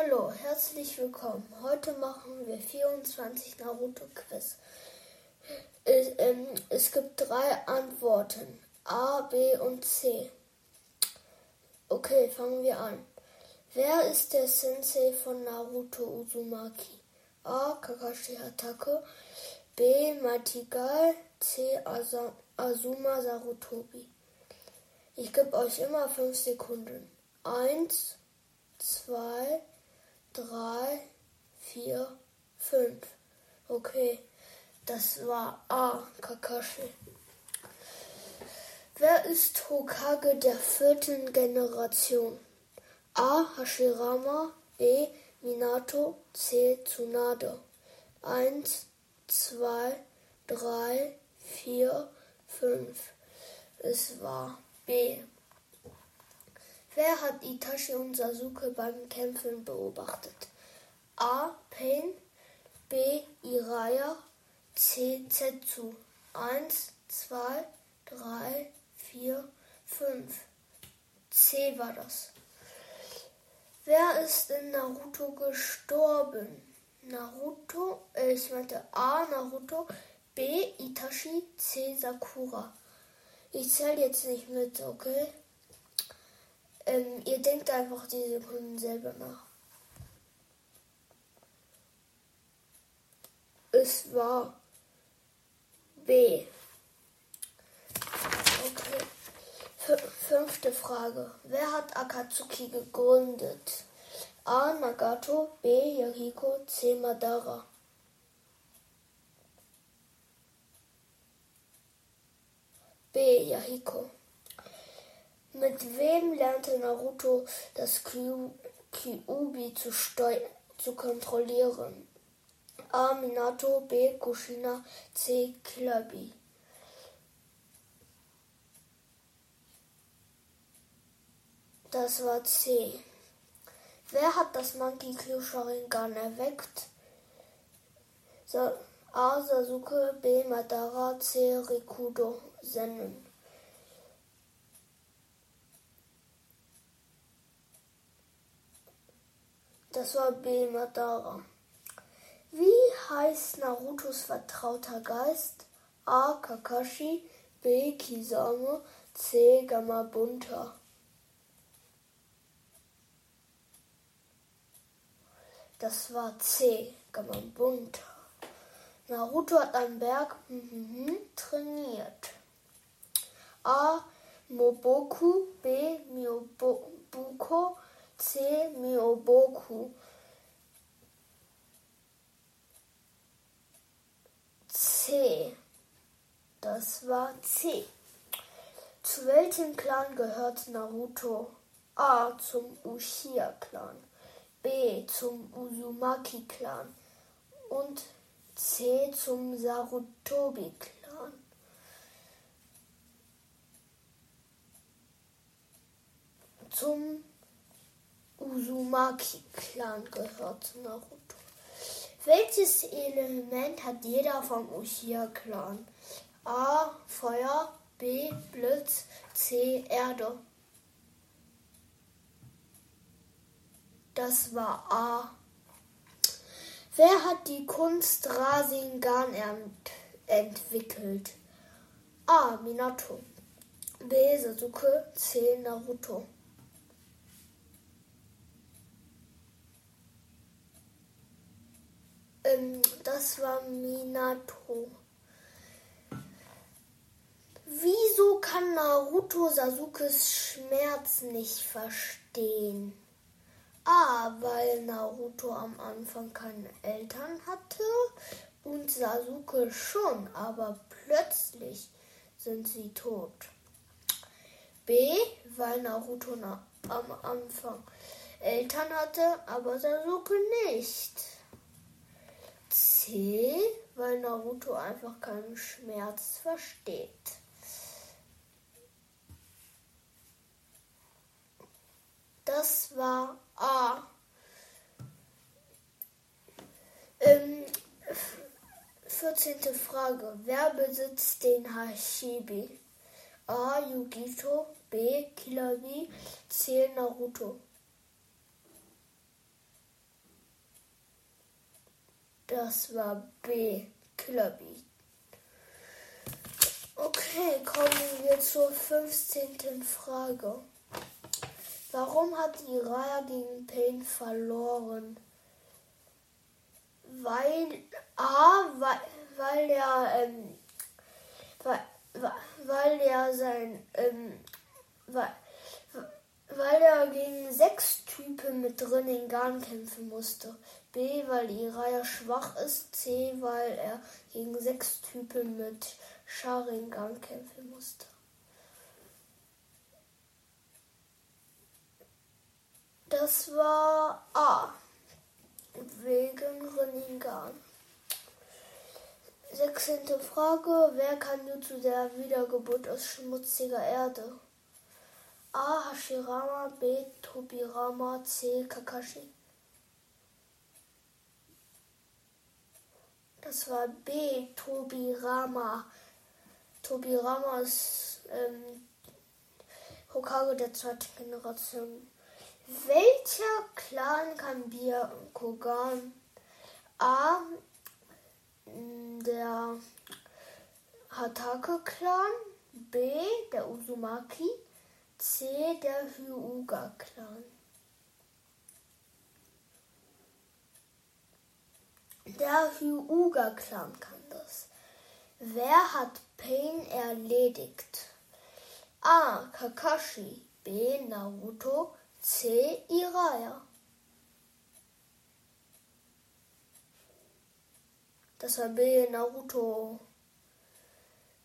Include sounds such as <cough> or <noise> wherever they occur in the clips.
Hallo, herzlich willkommen. Heute machen wir 24 Naruto-Quiz. Es, ähm, es gibt drei Antworten. A, B und C. Okay, fangen wir an. Wer ist der Sensei von Naruto Uzumaki? A. Kakashi Hatake B. Matigal C. Azuma Sarutobi Ich gebe euch immer fünf Sekunden. Eins, zwei, drei, vier, fünf. Okay, das war A. Kakashi. Wer ist Hokage der vierten Generation? A. Hashirama B. Minato C. Tsunade 1, 2, 3, 4, 5. Es war B. Wer hat Itachi und Sasuke beim Kämpfen beobachtet? A. Pain B. Iraya C. Zetsu 1, 2, 3, 4, 5. C war das. Wer ist in Naruto gestorben? Naruto, äh, ich meinte A. Naruto, B. Itachi, C. Sakura. Ich zähle jetzt nicht mit, okay? Ähm, ihr denkt einfach die Sekunden selber nach. Es war B. Okay. Fünfte Frage. Wer hat Akatsuki gegründet? A. Nagato, B. Yahiko, C. Madara. B. Yahiko. Mit wem lernte Naruto das Kyuubi zu, zu kontrollieren? A. Minato, B. Kushina, C. Killer Das war C. Wer hat das Monkey Q Sharingan erweckt? A. Sasuke, B. Madara, C. Rikudo Sennen. Das war B. Madara. Wie heißt Narutos vertrauter Geist? A. Kakashi, B. Kisame, C. Gamabunta. Das war C. Gamabunta. Naruto hat am Berg trainiert. A. Moboku, B. Miobuko, C. Mioboku. C. Das war C. Zu welchem Clan gehört Naruto? A. Zum Uchiha-Clan. B zum Uzumaki-Clan und C zum Sarutobi-Clan. Zum Uzumaki-Clan gehört Naruto. Welches Element hat jeder vom Uchiha-Clan? A. Feuer, B. Blitz, C. Erde. Das war A. Wer hat die Kunst Rasengan ent entwickelt? A. Minato. B. Sasuke. C. Naruto. Ähm, das war Minato. Wieso kann Naruto Sasukes Schmerz nicht verstehen? A, weil Naruto am Anfang keine Eltern hatte und Sasuke schon, aber plötzlich sind sie tot. B, weil Naruto na am Anfang Eltern hatte, aber Sasuke nicht. C, weil Naruto einfach keinen Schmerz versteht. Das war A. Ähm, 14. Frage. Wer besitzt den Hashibi? A. Yugito. B. Kilabi. C. Naruto. Das war B. Killer Bee. Okay, kommen wir zur 15. Frage. Warum hat Iraya gegen Pain verloren? Weil A, weil, weil er ähm, weil, weil er sein ähm, weil, weil er gegen sechs Typen mit drin in Garn kämpfen musste. B, weil Iraya schwach ist. C, weil er gegen sechs Typen mit Sharingan kämpfen musste. Das war A. Wegen Rinnegan. Sechzehnte Frage. Wer kann nur zu der Wiedergeburt aus schmutziger Erde? A. Hashirama, B. Tobirama, C. Kakashi. Das war B. Tobirama. Tobirama ist ähm, Hokage der zweiten Generation. Welcher Clan kann Kogan? A. Der Hatake-Clan. B. Der Uzumaki. C. Der Hyuga-Clan. Der Hyuga-Clan kann das. Wer hat Pain erledigt? A. Kakashi. B. Naruto. C. Iraya. Das war B. Naruto.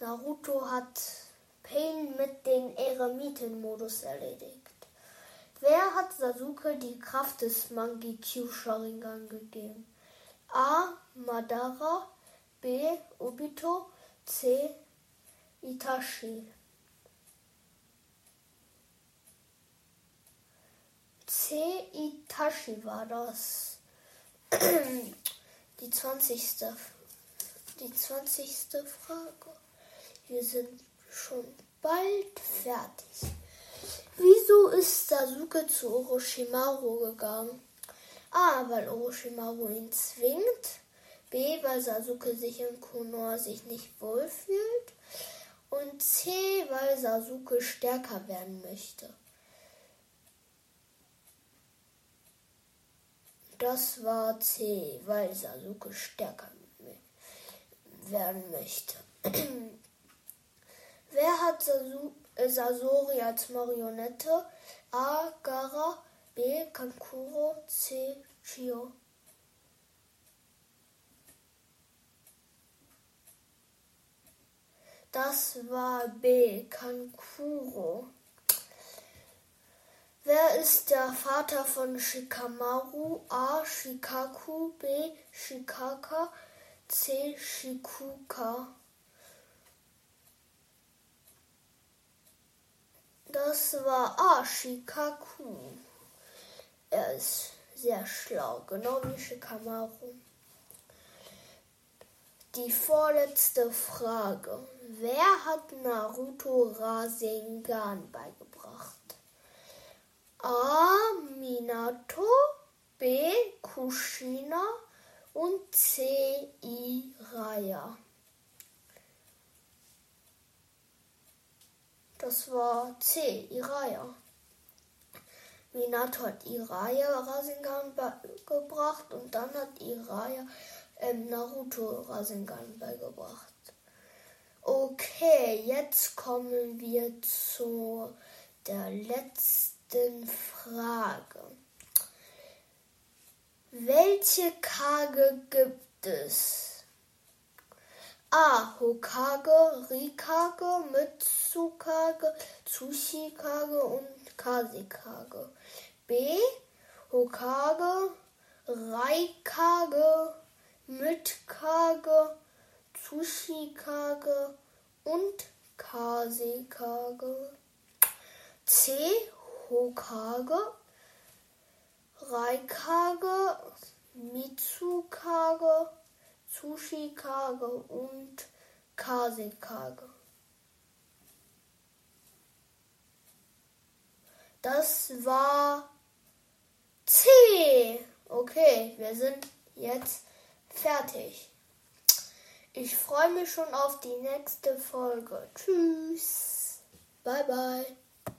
Naruto hat Pain mit dem Eremiten-Modus erledigt. Wer hat Sasuke die Kraft des Mangi-Q Sharingan gegeben? A. Madara B. Obito C. Itachi C. Itachi war das. <clears throat> Die 20. Die 20. Frage. Wir sind schon bald fertig. Wieso ist Sasuke zu Orochimaru gegangen? A. Weil Orochimaru ihn zwingt. B. Weil Sasuke sich in Konoha sich nicht wohlfühlt. Und C. Weil Sasuke stärker werden möchte. Das war C, weil Sasuke stärker werden möchte. <clears throat> Wer hat Sasu äh, Sasori als Marionette? A. Kankuro. Chio. Das war B. Kankuro. Wer ist der Vater von Shikamaru? A. Shikaku, B. Shikaka, C. Shikuka. Das war A. Shikaku. Er ist sehr schlau, genau wie Shikamaru. Die vorletzte Frage. Wer hat Naruto Rasengan beigebracht? A. Minato, B. Kushina und C. Iraya. Das war C. Iraya. Minato hat Iraya Rasengan beigebracht und dann hat Iraya ähm, Naruto Rasengan beigebracht. Okay, jetzt kommen wir zu der letzten Frage. Welche Kage gibt es? A. Hokage, Rikage, Mitsukage, Tsushikage und Kasekage. B. Hokage, Raikage, Mitkage, Tsushikage und Kasekage. C. Hokage, Raikage, Mitsukage, Tsushikage und Kasekage. Das war C. Okay, wir sind jetzt Fertig. Ich freue mich schon auf die nächste Folge. Tschüss. Bye bye.